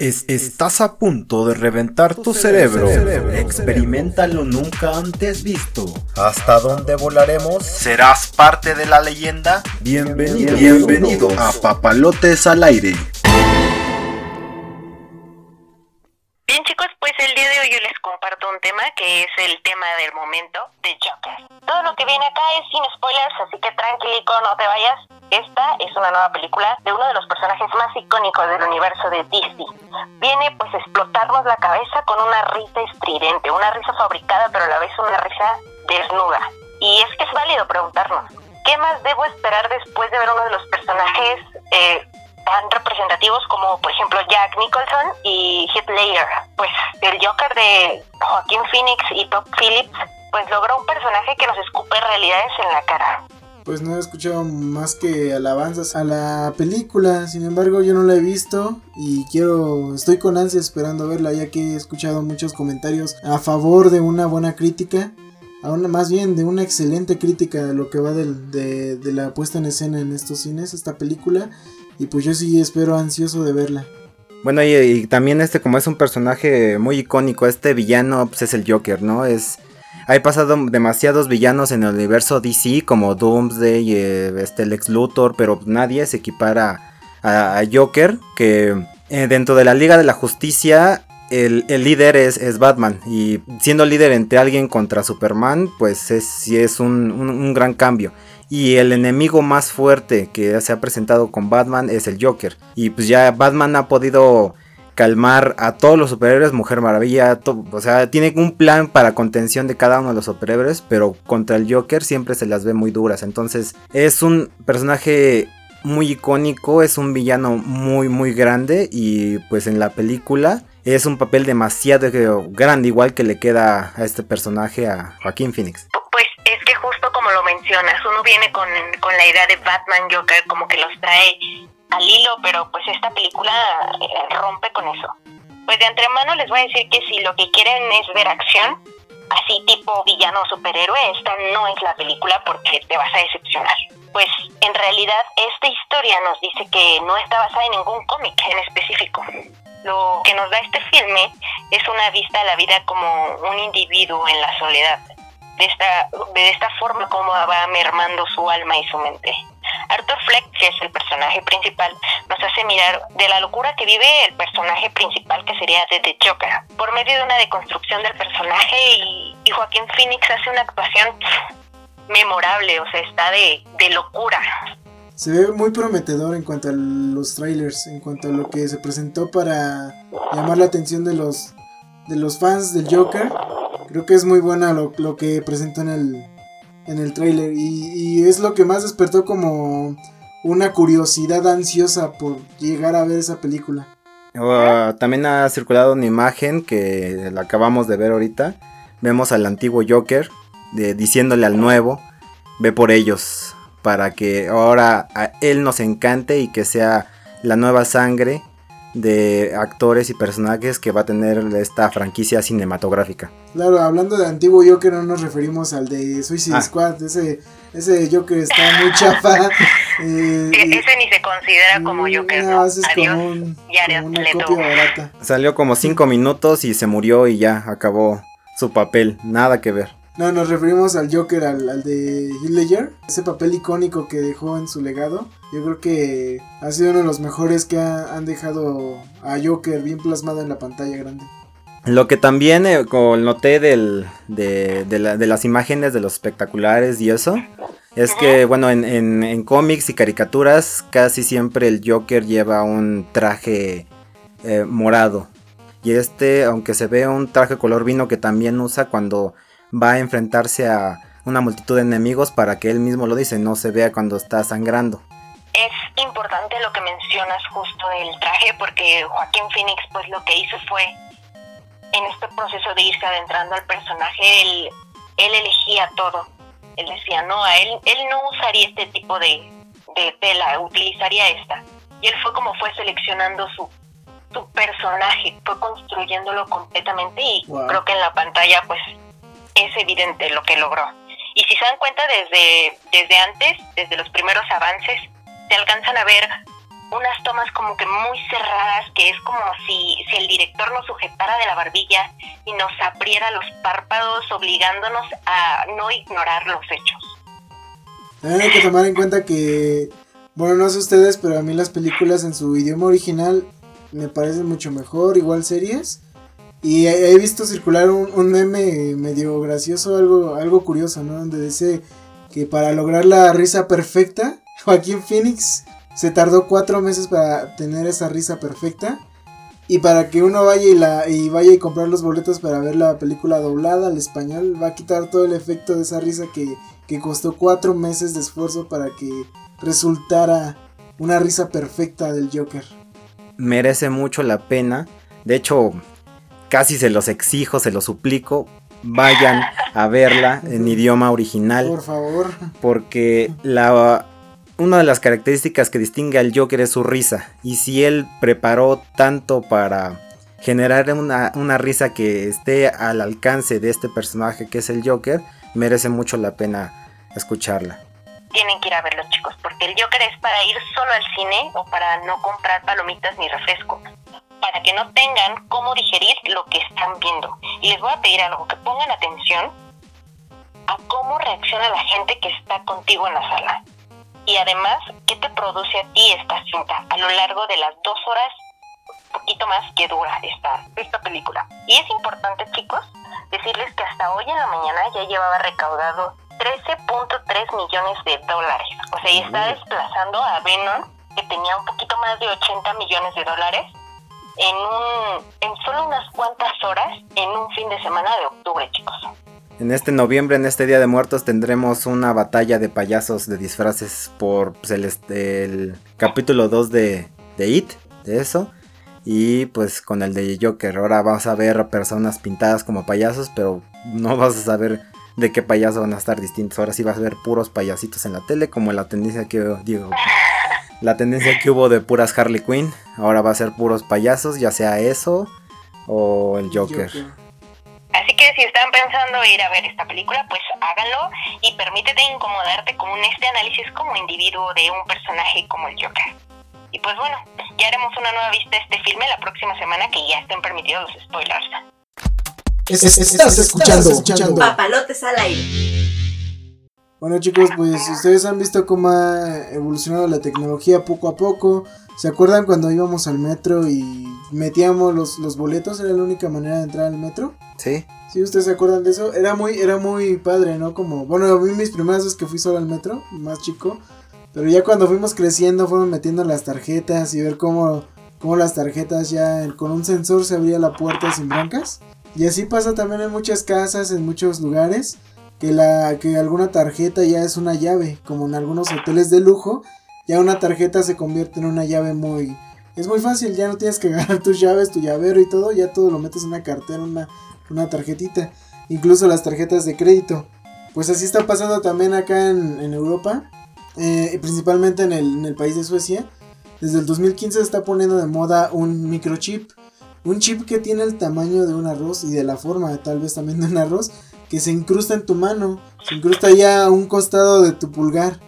estás a punto de reventar tu, cerebro. Experimenta lo nunca antes visto. ¿Hasta dónde volaremos? ¿Serás parte de la leyenda? Bienvenido, Bienvenido a Papalotes al aire. Hoy yo les comparto un tema que es el tema del momento de Joker. Todo lo que viene acá es sin spoilers, así que tranquilico, no te vayas esta es una nueva película de uno de los personajes más icónicos del universo de Disney. Viene pues a explotarnos la cabeza con una risa estridente, una risa fabricada pero a la vez una risa desnuda. Y es que es válido preguntarnos, ¿qué más debo esperar después de ver uno de los personajes eh, tan representativos como por ejemplo Jack Nicholson y Heath Ledger? Pues el Joker de Joaquín Phoenix y Top Phillips pues logró un personaje que nos escupe realidades en la cara pues no he escuchado más que alabanzas a la película. Sin embargo, yo no la he visto y quiero, estoy con ansia esperando verla, ya que he escuchado muchos comentarios a favor de una buena crítica. Aún más bien de una excelente crítica de lo que va de, de la puesta en escena en estos cines, esta película. Y pues yo sí espero ansioso de verla. Bueno, y, también este, como es un personaje muy icónico, este villano pues, es el Joker, ¿no? Es hay pasado demasiados villanos en el universo DC como Doomsday, eh, este Lex Luthor, pero nadie se equipara a, Joker, que eh, dentro de la Liga de la Justicia el, líder es, Batman y siendo líder entre alguien contra Superman, pues es, sí es un, gran cambio. Y el enemigo más fuerte que se ha presentado con Batman es el Joker. Y pues ya Batman ha podido calmar a todos los superhéroes, Mujer Maravilla, o sea, tiene un plan para contención de cada uno de los superhéroes, pero contra el Joker siempre se las ve muy duras. Entonces, es un personaje muy icónico, es un villano muy muy grande y pues en la película es un papel demasiado grande, igual que le queda a este personaje a Joaquín Phoenix. Mencionas, uno viene con, con la idea de Batman Joker como que los trae al hilo, pero pues esta película eh, rompe con eso. Pues de antemano les voy a decir que si lo que quieren es ver acción, así tipo villano superhéroe, esta no es la película porque te vas a decepcionar. Pues en realidad esta historia nos dice que no está basada en ningún cómic en específico. Lo que nos da este filme es una vista a la vida como un individuo en la soledad. De esta, de esta forma como va mermando su alma y su mente. Arthur Fleck, que es el personaje principal, nos hace mirar de la locura que vive el personaje principal, que sería de The Joker, por medio de una deconstrucción del personaje y, Joaquín Phoenix hace una actuación memorable, o sea, está de, de locura. Se ve muy prometedor en cuanto a los trailers, en cuanto a lo que se presentó para llamar la atención de los de los fans del Joker. Creo que es muy buena lo, lo que presentó en el, en el tráiler y, es lo que más despertó como una curiosidad ansiosa por llegar a ver esa película. Ah, también ha circulado una imagen que la acabamos de ver ahorita. Vemos al antiguo Joker diciéndole al nuevo, ve por ellos, para que ahora a él nos encante y que sea la nueva sangre de actores y personajes que va a tener esta franquicia cinematográfica. Claro, hablando de antiguo Joker no nos referimos al de Suicide ah. Squad, ese, ese Joker está muy chafa. Eh, ese ni se considera como Joker, ¿no? Es como, una copia barata. Salió como 5 minutos y se murió y ya acabó su papel, nada que ver. No, nos referimos al Joker, al, de Heath Ledger, ese papel icónico que dejó en su legado. Yo creo que ha sido uno de los mejores que han dejado a Joker bien plasmado en la pantalla grande. Lo que también eh, noté del, de, las imágenes de los espectaculares y eso, es que, bueno, en, cómics y caricaturas casi siempre el Joker lleva un traje eh, morado. Y este, aunque se ve un traje color vino que también usa cuando va a enfrentarse a una multitud de enemigos para que él mismo lo dice, no se vea cuando está sangrando. Es importante lo que mencionas justo del traje porque Joaquín Phoenix pues lo que hizo fue en este proceso de irse adentrando al personaje, él, él elegía todo. Él decía, no, a él, él no usaría este tipo de, de tela, utilizaría esta. Y él fue como fue seleccionando su, su personaje, fue construyéndolo completamente y creo que en la pantalla pues es evidente lo que logró. Y si se dan cuenta desde, desde antes, desde los primeros avances, se alcanzan a ver unas tomas como que muy cerradas, que es como si, si el director nos sujetara de la barbilla y nos abriera los párpados, obligándonos a no ignorar los hechos. También hay que tomar en cuenta que, bueno, no sé ustedes, pero a mí las películas en su idioma original me parecen mucho mejor, igual series. Y he, visto circular un, un, meme medio gracioso, algo, algo curioso, ¿no? Donde dice que para lograr la risa perfecta, Joaquín Phoenix se tardó cuatro meses para tener esa risa perfecta. Y para que uno vaya y, la, y vaya y comprar los boletos para ver la película doblada al español, va a quitar todo el efecto de esa risa que, que costó cuatro meses de esfuerzo para que resultara una risa perfecta del Joker. Merece mucho la pena. De hecho, casi se los exijo, se los suplico. Vayan a verla en idioma original. Por favor. Porque la una de las características que distingue al Joker es su risa. Y si él preparó tanto para generar una, risa que esté al alcance de este personaje que es el Joker, merece mucho la pena escucharla. Tienen que ir a verlo chicos, porque el Joker es para ir solo al cine o para no comprar palomitas ni refresco. Para que no tengan cómo digerir lo que están viendo. Y les voy a pedir algo, que pongan atención a cómo reacciona la gente que está contigo en la sala y además, ¿qué te produce a ti esta cinta a lo largo de las dos horas, poquito más que dura esta, esta película? Y es importante, chicos, decirles que hasta hoy en la mañana ya llevaba recaudado 13.3 millones de dólares. O sea, y está desplazando a Venom, que tenía un poquito más de 80 millones de dólares, en, un, en solo unas cuantas horas en un fin de semana de octubre, chicos. En este noviembre, en este Día de Muertos, tendremos una batalla de payasos de disfraces por pues, el, capítulo 2 de, de It, de eso. Y pues con el de Joker. Ahora vas a ver personas pintadas como payasos, pero no vas a saber de qué payaso van a estar distintos. Ahora sí vas a ver puros payasitos en la tele, como la tendencia que digo. La tendencia que hubo de puras Harley Quinn. Ahora va a ser puros payasos, ya sea eso o el Joker. Así que si están pensando ir a ver esta película, pues háganlo y permítete incomodarte con este análisis como individuo de un personaje como el Joker. Y pues bueno, ya haremos una nueva vista de este filme la próxima semana que ya estén permitidos los spoilers. estás escuchando, escuchando Papalotes al aire. Bueno chicos, pues ustedes han visto cómo ha evolucionado la tecnología poco a poco. ¿Se acuerdan cuando íbamos al metro y metíamos los, los boletos? Era la única manera de entrar al metro. Sí. ¿Sí ustedes se acuerdan de eso? Era muy, era muy padre, ¿no? Como, bueno, a mí mis primeras veces que fui solo al metro, más chico. Pero ya cuando fuimos creciendo, fueron metiendo las tarjetas y ver cómo, cómo las tarjetas ya con un sensor se abría la puerta sin blancas. Y así pasa también en muchas casas, en muchos lugares, que, la, que alguna tarjeta ya es una llave, como en algunos hoteles de lujo, ya una tarjeta se convierte en una llave muy... Es muy fácil, ya no tienes que agarrar tus llaves, tu llavero y todo, ya todo lo metes en una cartera, una una tarjetita, incluso las tarjetas de crédito. Pues así está pasando también acá en, Europa, eh, principalmente en el, país de Suecia. Desde el 2015 se está poniendo de moda un microchip, un chip que tiene el tamaño de un arroz y de la forma tal vez también de un arroz, que se incrusta en tu mano, se incrusta ya a un costado de tu pulgar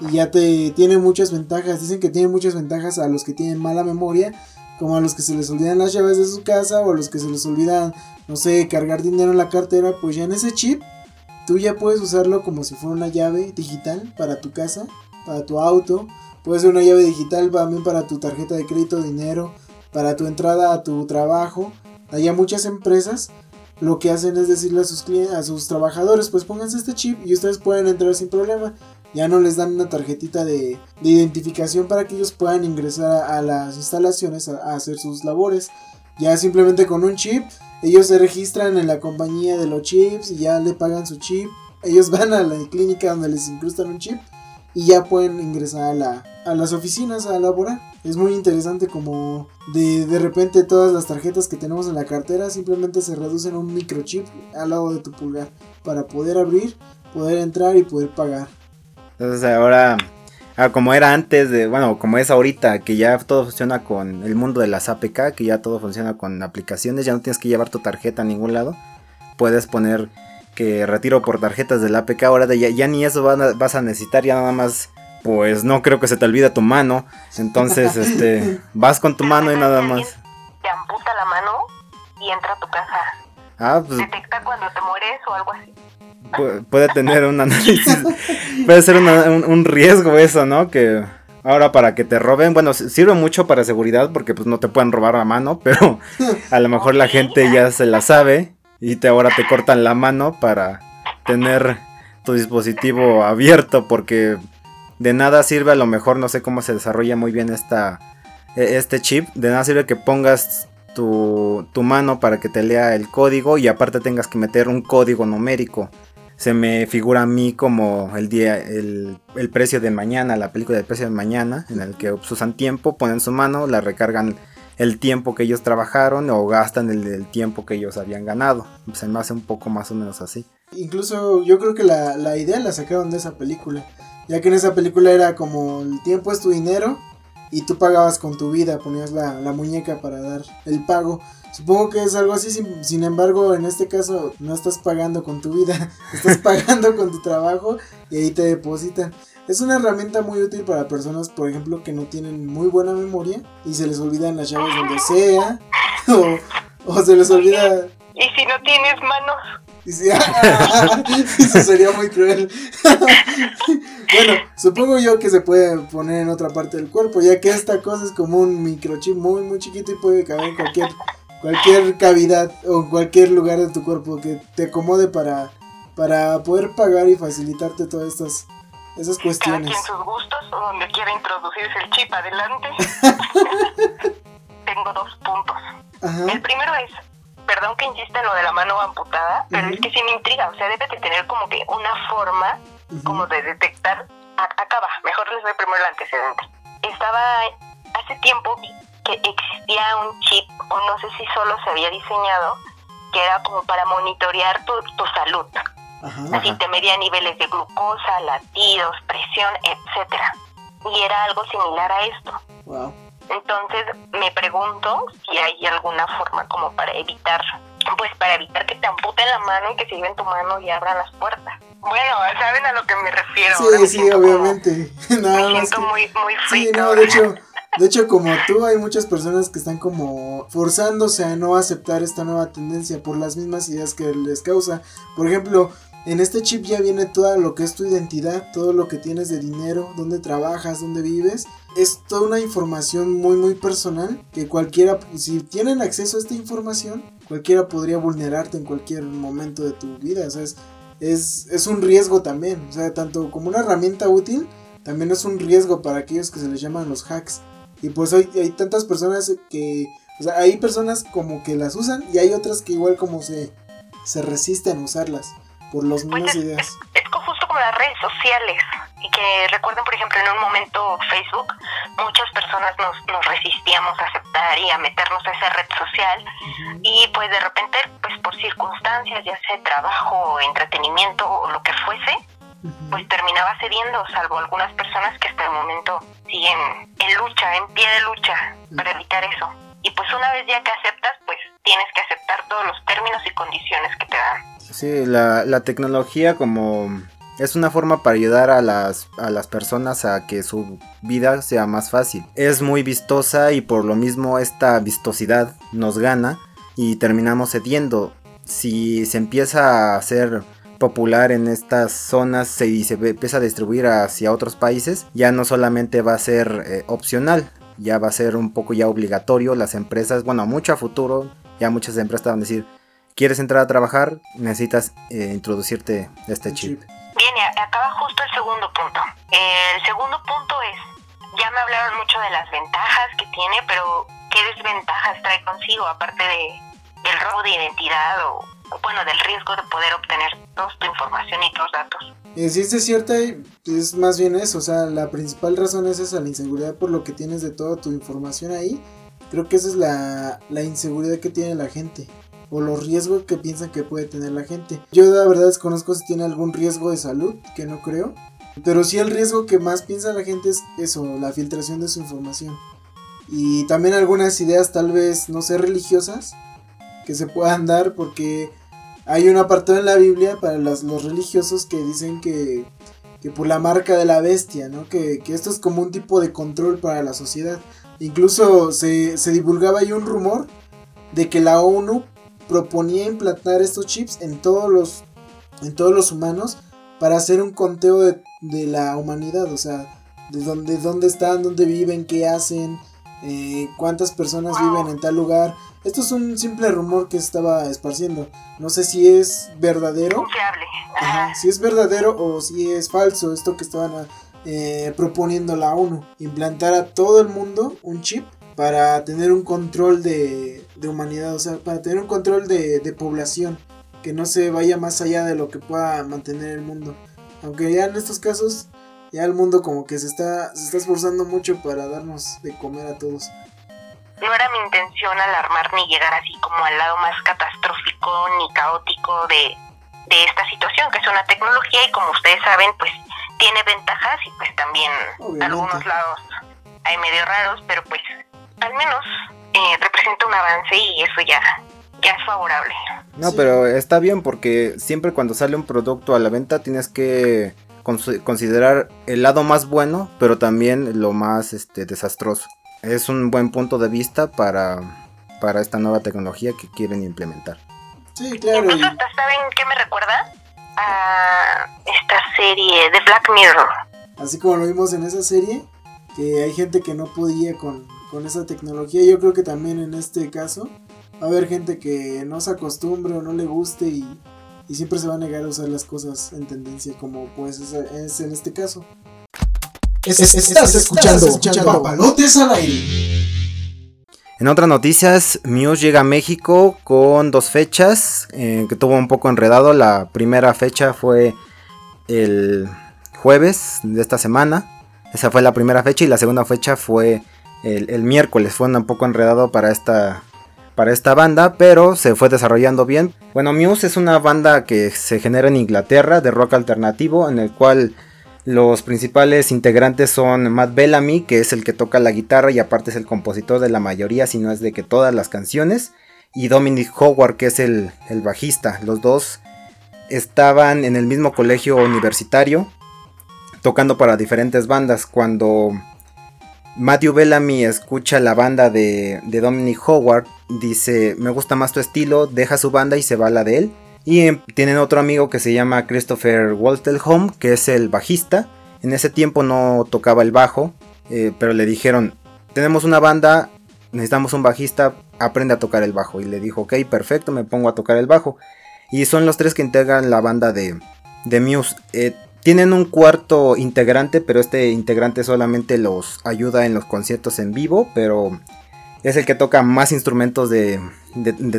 y ya te tiene muchas ventajas. Dicen que tiene muchas ventajas a los que tienen mala memoria, como a los que se les olvidan las llaves de su casa o a los que se les olvidan no sé, cargar dinero en la cartera, pues ya en ese chip tú ya puedes usarlo como si fuera una llave digital para tu casa, para tu auto. Puede ser una llave digital también para tu tarjeta de crédito, dinero, para tu entrada a tu trabajo. Hay muchas empresas lo que hacen es decirle a sus clientes, a sus trabajadores, pues pónganse este chip y ustedes pueden entrar sin problema. Ya no les dan una tarjetita de, identificación para que ellos puedan ingresar a, las instalaciones a hacer sus labores. Ya simplemente con un chip ellos se registran en la compañía de los chips y ya le pagan su chip. Ellos van a la clínica donde les incrustan un chip y ya pueden ingresar a, las oficinas a laborar. Es muy interesante como de, de repente todas las tarjetas que tenemos en la cartera simplemente se reducen a un microchip al lado de tu pulgar para poder abrir, poder entrar y poder pagar. Entonces ahora Ah, como era antes de, bueno, como es ahorita, que ya todo funciona con el mundo de las APK, que ya todo funciona con aplicaciones, ya no tienes que llevar tu tarjeta a ningún lado. Puedes poner que retiro por tarjetas del APK, ahora ya, ya ni eso vas a necesitar, ya nada más pues no creo que se te olvide tu mano. Entonces, este, vas con tu mano y nada más. Te amputa la mano y entra a tu casa. Ah, pues. Detecta cuando te mueres o algo así. puede tener un análisis. puede ser un, riesgo eso, ¿no? Que ahora para que te roben, bueno, sirve mucho para seguridad porque pues no te pueden robar a mano, pero a lo mejor la gente ya se la sabe y te ahora te cortan la mano para tener tu dispositivo abierto porque de nada sirve, a lo mejor no sé cómo se desarrolla muy bien esta, e, este chip, de nada sirve que pongas tu, mano para que te lea el código y aparte tengas que meter un código numérico. Se me figura a mí como el día, el, precio de mañana, la película del precio de mañana, en el que usan tiempo, ponen su mano, la recargan el tiempo que ellos trabajaron o gastan el, tiempo que ellos habían ganado. Se me hace un poco más o menos así. Incluso yo creo que la, idea la sacaron de esa película ya que en esa película era como el tiempo es tu dinero y tú pagabas con tu vida, ponías la, muñeca para dar el pago. Supongo que es algo así, sin, embargo en este caso no estás pagando con tu vida, estás pagando con tu trabajo y ahí te depositan. Es una herramienta muy útil para personas, por ejemplo, que no tienen muy buena memoria y se les olvidan las llaves donde sea o, o se les olvida... Y si no tienes manos. eso sería muy cruel. bueno, supongo yo que se puede poner en otra parte del cuerpo, ya que esta cosa es como un microchip muy, muy chiquito y puede caber en cualquier, cualquier cavidad o cualquier lugar de tu cuerpo que te acomode para, para poder pagar y facilitarte todas estas esas cuestiones. Cada quien sus gustos o donde quiera introducirse el chip adelante. Tengo dos puntos. El primero es perdón que insista en lo de la mano amputada, pero es que sí me intriga, o sea, debe de tener como que una forma como de detectar, acá va, mejor les doy primero el antecedente. Estaba, hace tiempo que existía un chip, o no sé si solo se había diseñado, que era como para monitorear tu, tu salud. Así te medía niveles de glucosa, latidos, presión, etcétera. Y era algo similar a esto. Wow. Entonces me pregunto si hay alguna forma como para evitar, pues para evitar que te amputen la mano y que se lleven tu mano y abran las puertas. Bueno, saben a lo que me refiero. Sí, sí, obviamente. Nada me siento muy, muy Sí, no, de hecho, de hecho, como tú, hay muchas personas que están como forzándose a no aceptar esta nueva tendencia por las mismas ideas que les causa. Por ejemplo, en este chip ya viene todo lo que es tu identidad, todo lo que tienes de dinero, dónde trabajas, dónde vives. Es toda una información muy muy personal que cualquiera, si tienen acceso a esta información, cualquiera podría vulnerarte en cualquier momento de tu vida. O sea, es, es, un riesgo también. O sea, tanto como una herramienta útil, también es un riesgo para aquellos que se les llaman los hacks. Y pues hay, hay tantas personas que... O sea, hay personas como que las usan y hay otras que igual como se, se resisten a usarlas por las pues ideas. Es, justo como las redes sociales. Y que recuerden, por ejemplo, en un momento Facebook, muchas personas nos, nos resistíamos a aceptar y a meternos a esa red social. Y pues de repente, pues por circunstancias, ya sea trabajo, entretenimiento o lo que fuese, pues terminaba cediendo, salvo algunas personas que hasta el momento siguen en lucha, en pie de lucha, para evitar eso. Y pues una vez ya que aceptas, pues tienes que aceptar todos los términos y condiciones que te dan. Sí, la, tecnología como es una forma para ayudar a las, a las personas a que su vida sea más fácil. Es muy vistosa y por lo mismo esta vistosidad nos gana y terminamos cediendo. Si se empieza a hacer popular en estas zonas y se empieza a distribuir hacia otros países, ya no solamente va a ser eh, opcional, ya va a ser un poco ya obligatorio. Las empresas, bueno, mucho a futuro, ya muchas empresas van a decir, quieres entrar a trabajar, necesitas eh, introducirte este chip. Bien, y acaba justo el segundo punto. El segundo punto es, ya me hablaron mucho de las ventajas que tiene, pero ¿qué desventajas trae consigo aparte de, del robo de identidad o, bueno, del riesgo de poder obtener toda tu información y tus datos? Eh, si es cierta, es más bien eso, o sea, la principal razón es esa, la inseguridad por lo que tienes de toda tu información ahí. Creo que esa es la, la inseguridad que tiene la gente o los riesgos que piensan que puede tener la gente. Yo la verdad desconozco si tiene algún riesgo de salud, que no creo. Pero sí el riesgo que más piensa la gente es eso, la filtración de su información. Y también algunas ideas tal vez, no sé, religiosas, que se puedan dar porque hay un apartado en la Biblia para los religiosos que dicen que, que por la marca de la bestia, ¿no? Que, esto es como un tipo de control para la sociedad. Incluso se, se divulgaba ahí un rumor de que la ONU proponía implantar estos chips en todos los, en todos los humanos para hacer un conteo de, de la humanidad, o sea, de dónde, dónde están, dónde viven, qué hacen, eh, cuántas personas viven en tal lugar. Esto es un simple rumor que estaba esparciendo. No sé si es verdadero. Si es verdadero o si es falso esto que estaban eh, proponiendo la ONU. Implantar a todo el mundo un chip para tener un control de, de humanidad, o sea, para tener un control de, de población. Que no se vaya más allá de lo que pueda mantener el mundo. Aunque ya en estos casos ya el mundo como que se está, se está esforzando mucho para darnos de comer a todos. No era mi intención alarmar ni llegar así como al lado más catastrófico ni caótico de, de esta situación, que es una tecnología y como ustedes saben, pues tiene ventajas y pues también algunos lados hay medio raros, pero pues al menos eh, representa un avance y eso ya, ya es favorable. No, pero está bien porque siempre cuando sale un producto a la venta tienes que considerar el lado más bueno, pero también lo más este, desastroso. Es un buen punto de vista para, para esta nueva tecnología que quieren implementar. Sí, claro. Incluso ¿saben qué me recuerda? A esta serie de Black Mirror. Así como lo vimos en esa serie, que hay gente que no podía con, con esa tecnología. Yo creo que también en este caso va a haber gente que no se acostumbre o no le guste y y siempre se va a negar a usar las cosas en tendencia como pues es, en este caso. estás, escuchando, Papalotes al aire. En otras noticias, Muse llega a México con dos fechas eh, que tuvo un poco enredado. La primera fecha fue el jueves de esta semana. Esa fue la primera fecha y la segunda fecha fue el, miércoles. Fue un poco enredado para esta para esta banda, pero se fue desarrollando bien. Bueno, Muse es una banda que se genera en Inglaterra de rock alternativo, en el cual los principales integrantes son Matt Bellamy, que es el que toca la guitarra y aparte es el compositor de la mayoría, si no es de que todas las canciones, y Dominic Howard, que es el, el bajista. Los dos estaban en el mismo colegio universitario, tocando para diferentes bandas. Cuando Matthew Bellamy escucha la banda de, Dominic Howard, dice, me gusta más tu estilo, deja su banda y se va a la de él. Y em, tienen otro amigo que se llama Christopher Waltelholm, que es el bajista. En ese tiempo no tocaba el bajo, eh, pero le dijeron, tenemos una banda, necesitamos un bajista, aprende a tocar el bajo. Y le dijo, ok, perfecto, me pongo a tocar el bajo. Y son los tres que integran la banda de, de Muse. Eh, tienen un cuarto integrante, pero este integrante solamente los ayuda en los conciertos en vivo, pero es el que toca más instrumentos de,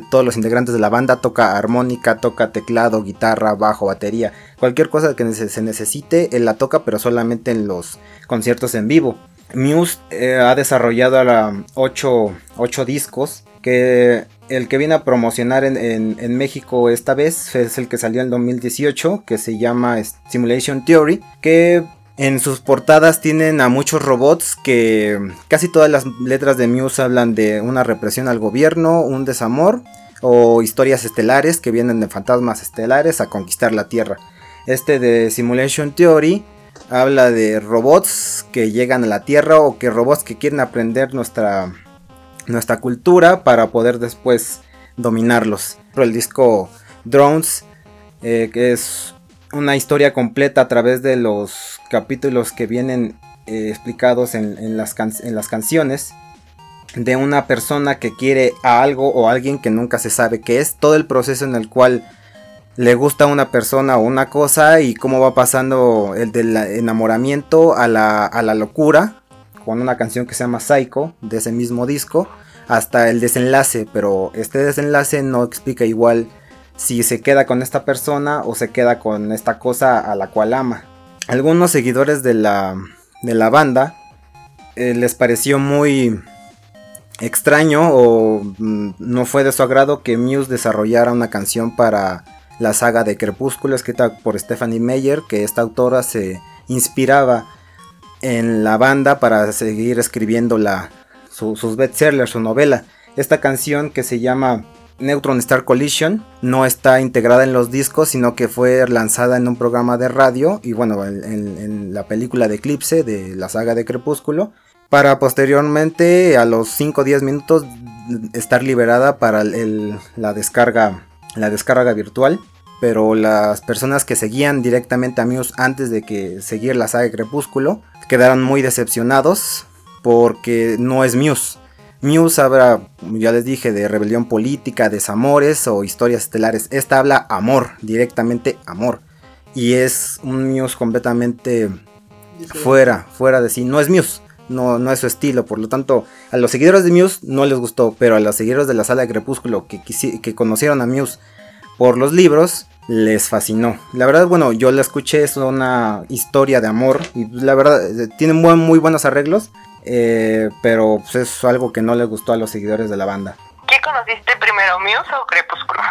todos los integrantes de la banda. Toca armónica, toca teclado, guitarra, bajo, batería. Cualquier cosa que se necesite, él la toca, pero solamente en los conciertos en vivo. Muse eh, ha desarrollado ahora 8 discos que el que viene a promocionar en, México esta vez es el que salió en 2018, que se llama Simulation Theory, que en sus portadas tienen a muchos robots que casi todas las letras de Muse hablan de una represión al gobierno, un desamor o historias estelares que vienen de fantasmas estelares a conquistar la Tierra. Este de Simulation Theory habla de robots que llegan a la Tierra o que robots que quieren aprender nuestra nuestra cultura para poder después dominarlos. El disco Drones, eh, que es una historia completa a través de los capítulos que vienen eh, explicados en, las en las canciones de una persona que quiere a algo o alguien que nunca se sabe qué es, todo el proceso en el cual le gusta a una persona o una cosa y cómo va pasando el del enamoramiento a la, a la locura con una canción que se llama Psycho de ese mismo disco hasta el desenlace, pero este desenlace no explica igual si se queda con esta persona o se queda con esta cosa a la cual ama. Algunos seguidores de la, de la banda eh, les pareció muy extraño o mm, no fue de su agrado que Muse desarrollara una canción para la saga de Crepúsculo escrita por Stephanie Meyer, que esta autora se inspiraba en la banda para seguir escribiendo la, sus bestsellers, su novela. Esta canción que se llama Neutron Star Collision no está integrada en los discos, sino que fue lanzada en un programa de radio y bueno, en, la película de Eclipse de la saga de Crepúsculo, para posteriormente a los 5 o 10 minutos estar liberada para la descarga la descarga virtual. Pero las personas que seguían directamente a Muse antes de que seguir la saga de Crepúsculo quedaron muy decepcionados porque no es Muse. Muse habla, ya les dije, de rebelión política, desamores o historias estelares. Esta habla amor, directamente amor. Y es un Muse completamente fuera, fuera de sí. No es Muse, no, no es su estilo. Por lo tanto, a los seguidores de Muse no les gustó, pero a los seguidores de la sala de Crepúsculo que, que conocieron a Muse por los libros, les fascinó. La verdad, bueno, yo la escuché, es una historia de amor y la verdad eh, tiene muy, muy buenos arreglos. Eh, pero pues, es algo que no le gustó a los seguidores de la banda. ¿Qué conociste primero, Muse o Crepúsculo?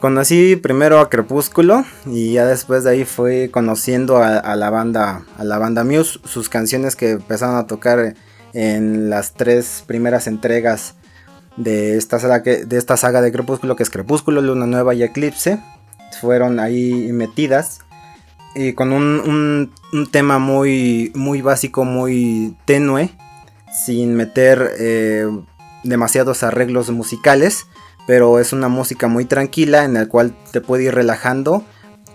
Conocí primero a Crepúsculo y ya después de ahí fui conociendo a, la banda, a la banda Muse, sus canciones que empezaron a tocar en las tres primeras entregas de esta saga, de esta saga de Crepúsculo, que es Crepúsculo, Luna Nueva y Eclipse, fueron ahí metidas y con un, un tema muy, muy básico, muy tenue sin meter eh, demasiados arreglos musicales, pero es una música muy tranquila en la cual te puede ir relajando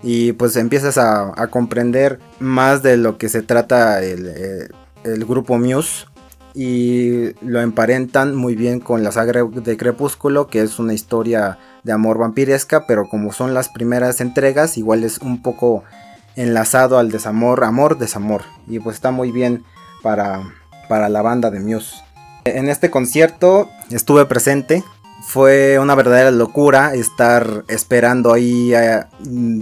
y pues empiezas a, comprender más de lo que se trata el, eh, el, grupo Muse y lo emparentan muy bien con la saga de Crepúsculo, que es una historia de amor vampiresca, pero como son las primeras entregas, igual es un poco enlazado al desamor, amor, desamor, y pues está muy bien para para la banda de Muse. En este concierto estuve presente. Fue una verdadera locura estar esperando ahí. Eh,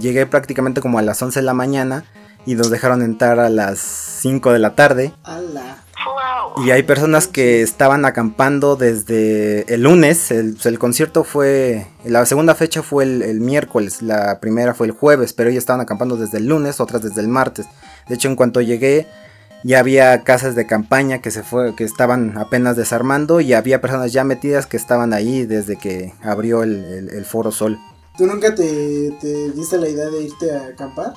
llegué prácticamente como a las 11 de la mañana y nos dejaron entrar a las 5 de la tarde. Y hay personas que estaban acampando desde el lunes. El, concierto fue. La segunda fecha fue el, el, miércoles. La primera fue el jueves. Pero ellos estaban acampando desde el lunes, otras desde el martes. De hecho, en cuanto llegué, ya había casas de campaña que se fue, que estaban apenas desarmando y había personas ya metidas que estaban ahí desde que abrió el, Foro Sol. ¿Tú nunca te, te, diste la idea de irte a acampar?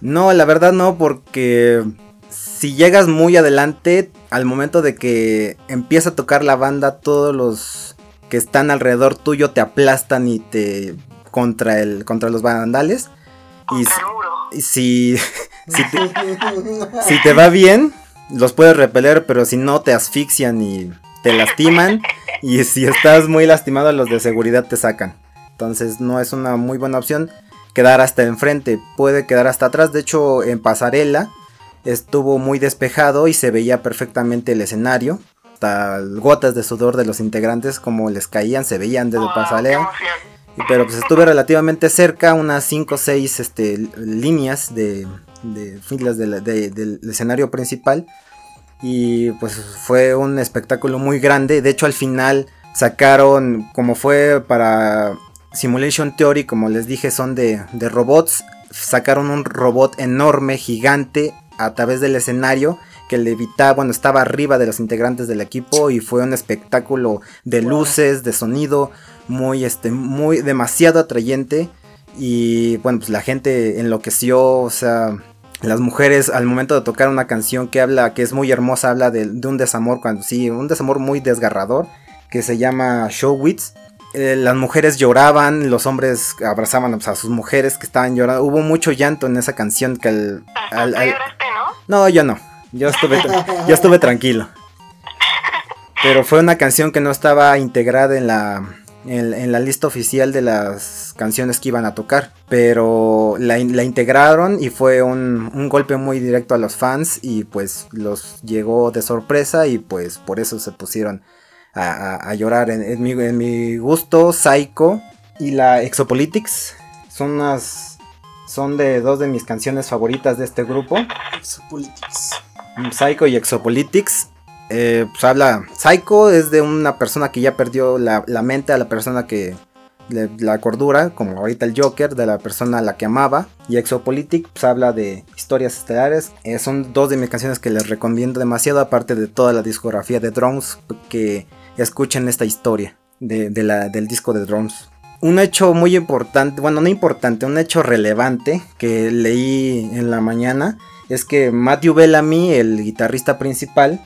No, la verdad no, porque si llegas muy adelante, al momento de que empieza a tocar la banda, todos los que están alrededor tuyo te aplastan y te contra el contra los vandales. y si Si te, va bien, los puedes repeler, pero si no, te asfixian y te lastiman. Y si estás muy lastimado, los de seguridad te sacan. Entonces no es una muy buena opción quedar hasta enfrente. Puede quedar hasta atrás. De hecho, en pasarela estuvo muy despejado y se veía perfectamente el escenario. Gotas de sudor de los integrantes, como les caían, se veían desde pasarela. Pero pues estuve relativamente cerca, unas 5 o 6 este, líneas de, de filas del escenario principal. Y pues fue un espectáculo muy grande. De hecho, al final sacaron, como fue para Simulation Theory, como les dije, son de, de robots. Sacaron un robot enorme, gigante, a través del escenario que levitaba, bueno, estaba arriba de los integrantes del equipo y fue un espectáculo de luces, de sonido, muy, este, muy, demasiado atrayente y bueno, pues la gente enloqueció, o sea, las mujeres al momento de tocar una canción que habla, que es muy hermosa, habla de, un desamor, cuando sí, un desamor muy desgarrador, que se llama Showwits. Eh, las mujeres lloraban, los hombres abrazaban a sus mujeres que estaban llorando. Hubo mucho llanto en esa canción que al... al. No, yo no. Yo estuve, yo estuve tranquilo. Pero fue una canción que no estaba integrada en la, en, la lista oficial de las canciones que iban a tocar. Pero la, integraron y fue un, golpe muy directo a los fans y pues los llegó de sorpresa y pues por eso se pusieron a, llorar. En, mi, en, mi, gusto, Psycho y la Exopolitics son unas... Son de dos de mis canciones favoritas de este grupo. Exopolitics. Psycho y Exopolitics eh, pues habla, Psycho es de una persona que ya perdió la, mente a la persona que la cordura, como ahorita el Joker, de la persona a la que amaba. Y Exopolitic pues, habla de historias estelares. Eh, son dos de mis canciones que les recomiendo demasiado, aparte de toda la discografía de Drones que escuchen esta historia. del disco de drums. Un hecho muy importante, bueno, no importante, un hecho relevante que leí en la mañana es que Matthew Bellamy, el guitarrista principal,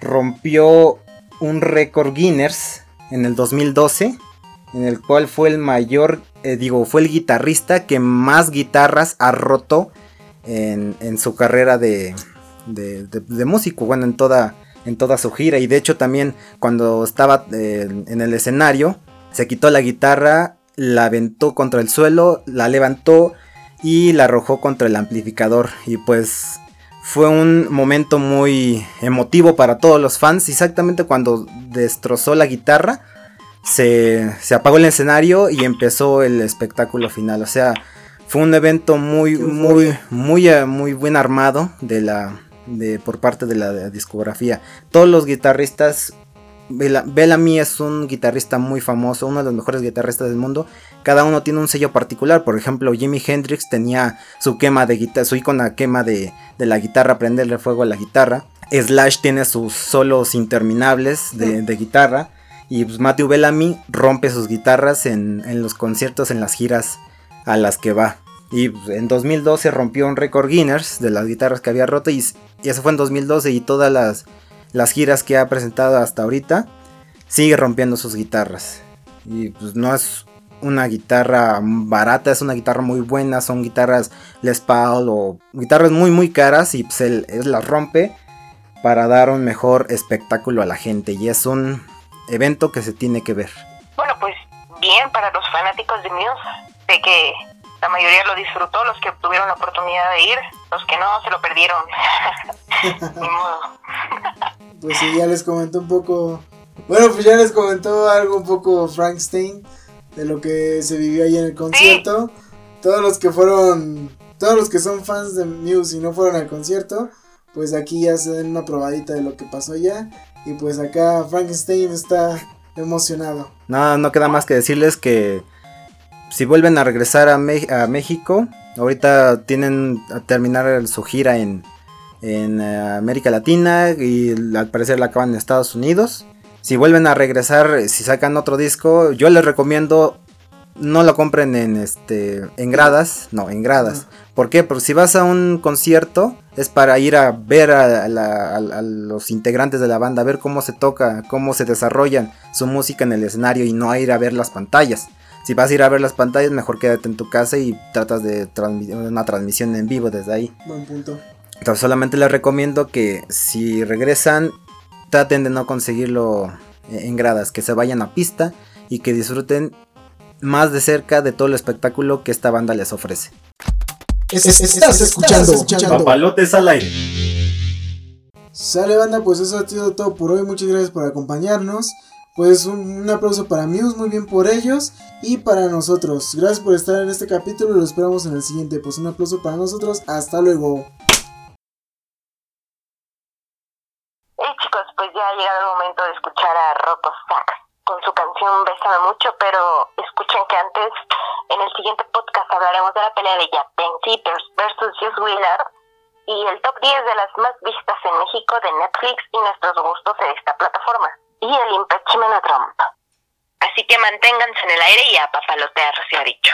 rompió un récord Guinness en el 2012, en el cual fue el mayor, eh, digo, fue el guitarrista que más guitarras ha roto en, su carrera de, de, músico, bueno, en toda, en toda su gira. Y de hecho también cuando estaba eh, en el escenario, se quitó la guitarra, la aventó contra el suelo, la levantó y la arrojó contra el amplificador. Y pues fue un momento muy emotivo para todos los fans. Exactamente cuando destrozó la guitarra, se, apagó el escenario y empezó el espectáculo final. O sea, fue un evento muy, muy, muy, eh, muy bien armado de la, de, por parte de la discografía. Todos los guitarristas Bellamy es un guitarrista muy famoso, uno de los mejores guitarristas del mundo. Cada uno tiene un sello particular. Por ejemplo, Jimi Hendrix tenía su quema de guitarra, su icona quema de, la guitarra, prenderle fuego a la guitarra. Slash tiene sus solos interminables de, guitarra. Y pues, Matthew Bellamy rompe sus guitarras en, los conciertos, en las giras a las que va. Y pues, en 2012 rompió un récord Guinness de las guitarras que había roto. y eso fue en 2012 y todas las las giras que ha presentado hasta ahorita, sigue rompiendo sus guitarras. Y pues no es una guitarra barata, es una guitarra muy buena, son guitarras Les Paul o guitarras muy muy caras y pues él, las rompe para dar un mejor espectáculo a la gente y es un evento que se tiene que ver. Bueno, pues bien para los fanáticos de Muse, de que la mayoría lo disfrutó, los que tuvieron la oportunidad de ir, los que no se lo perdieron. Ni modo. Pues sí, ya les comentó un poco. Bueno, pues ya les comentó algo un poco Frankenstein de lo que se vivió ahí en el concierto. Todos los que fueron, todos los que son fans de Muse y no fueron al concierto, pues aquí ya se den una probadita de lo que pasó allá. Y pues acá Frankenstein está emocionado. No, no queda más que decirles que si vuelven a regresar a, a México, ahorita tienen a terminar su gira en, en eh, América Latina y al parecer la acaban en Estados Unidos. Si vuelven a regresar, si sacan otro disco, yo les recomiendo no lo compren en este en gradas, no, en gradas. ¿Por qué? Porque si vas a un concierto es para ir a ver a, a, los integrantes de la banda, a ver cómo se toca, cómo se desarrollan su música en el escenario y no a ir a ver las pantallas. Si vas a ir a ver las pantallas, mejor quédate en tu casa y tratas de transmitir una transmisión en vivo desde ahí. Buen punto. Entonces solamente les recomiendo que si regresan, traten de no conseguirlo en gradas, que se vayan a pista y que disfruten más de cerca de todo el espectáculo que esta banda les ofrece. estás, escuchando, escuchando Papalotes al aire. Sale banda, pues eso ha sido todo por hoy. Muchas gracias por acompañarnos. Pues un, aplauso para Muse, muy bien por ellos y para nosotros. Gracias por estar en este capítulo y lo esperamos en el siguiente. Pues un aplauso para nosotros, hasta luego. Pues ya ha llegado el momento de escuchar a Rocco Sax con su canción Bésame Mucho, pero escuchen que antes, en el siguiente podcast hablaremos de la pelea de Japan versus Just Wheeler y el top 10 de las más vistas en México de Netflix y nuestros gustos en esta plataforma y el impeachment a Trump. Así que manténganse en el aire y a papalotear, se ha dicho.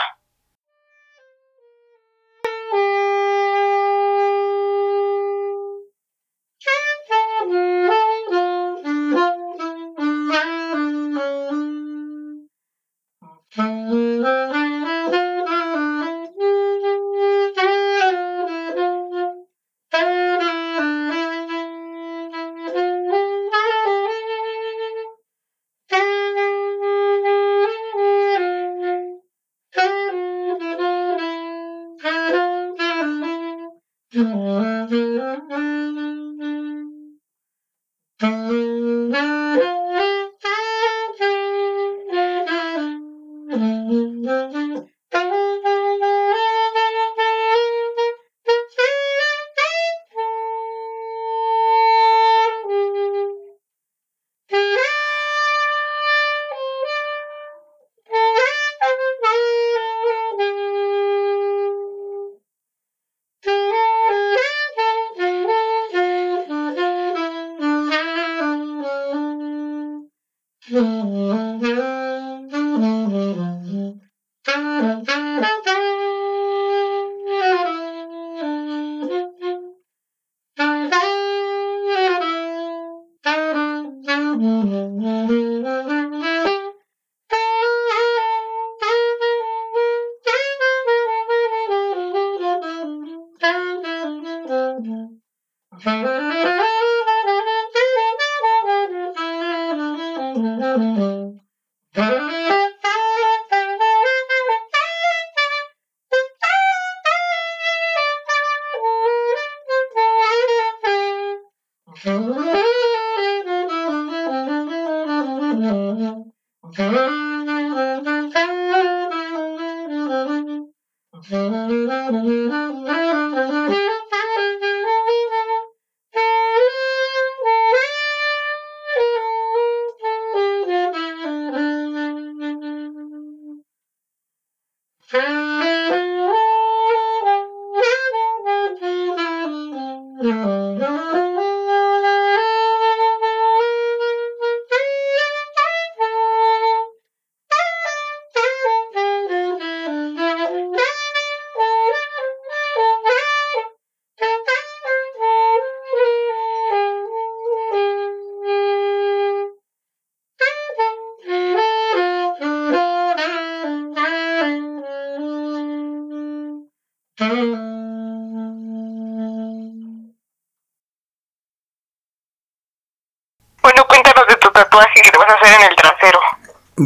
Bueno,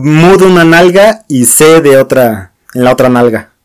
Mudo una nalga y C de otra, en la otra nalga.